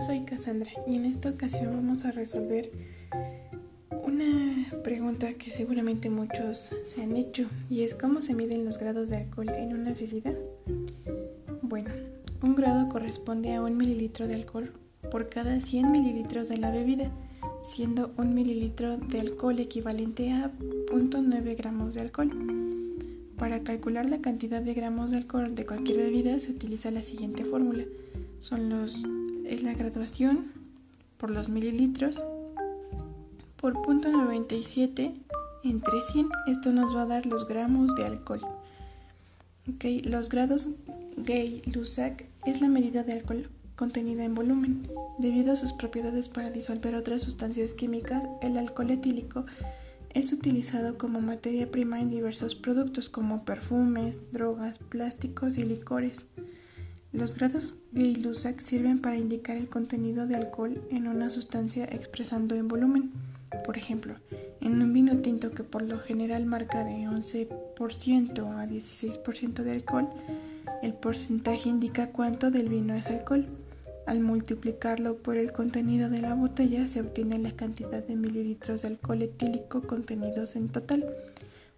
soy Cassandra y en esta ocasión vamos a resolver una pregunta que seguramente muchos se han hecho y es cómo se miden los grados de alcohol en una bebida. Bueno, un grado corresponde a un mililitro de alcohol por cada 100 mililitros de la bebida, siendo un mililitro de alcohol equivalente a 0.9 gramos de alcohol. Para calcular la cantidad de gramos de alcohol de cualquier bebida se utiliza la siguiente fórmula. Son los es la graduación por los mililitros por punto 97 entre 100. Esto nos va a dar los gramos de alcohol. Los grados Gay-Lussac es la medida de alcohol contenida en volumen. Debido a sus propiedades para disolver otras sustancias químicas, el alcohol etílico es utilizado como materia prima en diversos productos como perfumes, drogas, plásticos y licores. Los grados Gay-Lussac sirven para indicar el contenido de alcohol en una sustancia expresando en volumen. Por ejemplo, en un vino tinto que por lo general marca de 11% a 16% de alcohol, el porcentaje indica cuánto del vino es alcohol. Al multiplicarlo por el contenido de la botella se obtiene la cantidad de mililitros de alcohol etílico contenidos en total.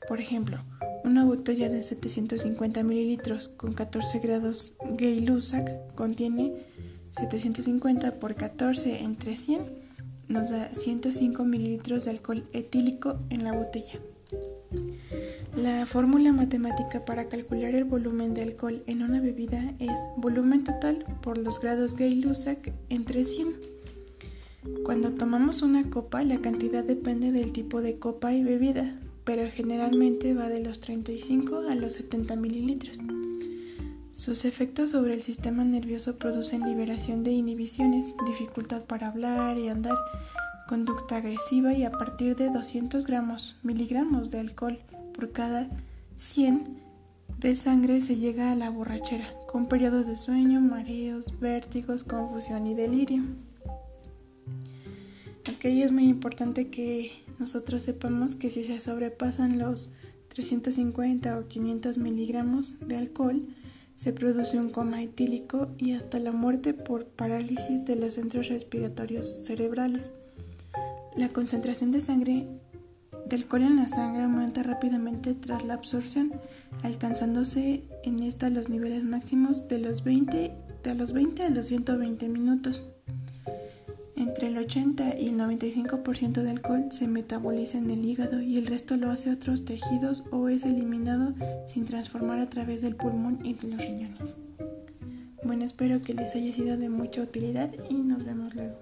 Por ejemplo, una botella de 750 mililitros con 14 grados Gay-Lussac contiene 750 por 14 entre 100 nos da 105 mililitros de alcohol etílico en la botella. La fórmula matemática para calcular el volumen de alcohol en una bebida es volumen total por los grados Gay-Lussac entre 100. Cuando tomamos una copa, la cantidad depende del tipo de copa y bebida pero generalmente va de los 35 a los 70 mililitros. Sus efectos sobre el sistema nervioso producen liberación de inhibiciones, dificultad para hablar y andar, conducta agresiva y a partir de 200 gramos, miligramos de alcohol por cada 100 de sangre se llega a la borrachera, con periodos de sueño, mareos, vértigos, confusión y delirio. Aquí es muy importante que nosotros sepamos que si se sobrepasan los 350 o 500 miligramos de alcohol, se produce un coma etílico y hasta la muerte por parálisis de los centros respiratorios cerebrales. La concentración de sangre de alcohol en la sangre aumenta rápidamente tras la absorción, alcanzándose en esta los niveles máximos de los 20 de los 20 a los 120 minutos. Entre el 80 y el 95% de alcohol se metaboliza en el hígado y el resto lo hace otros tejidos o es eliminado sin transformar a través del pulmón y de los riñones. Bueno, espero que les haya sido de mucha utilidad y nos vemos luego.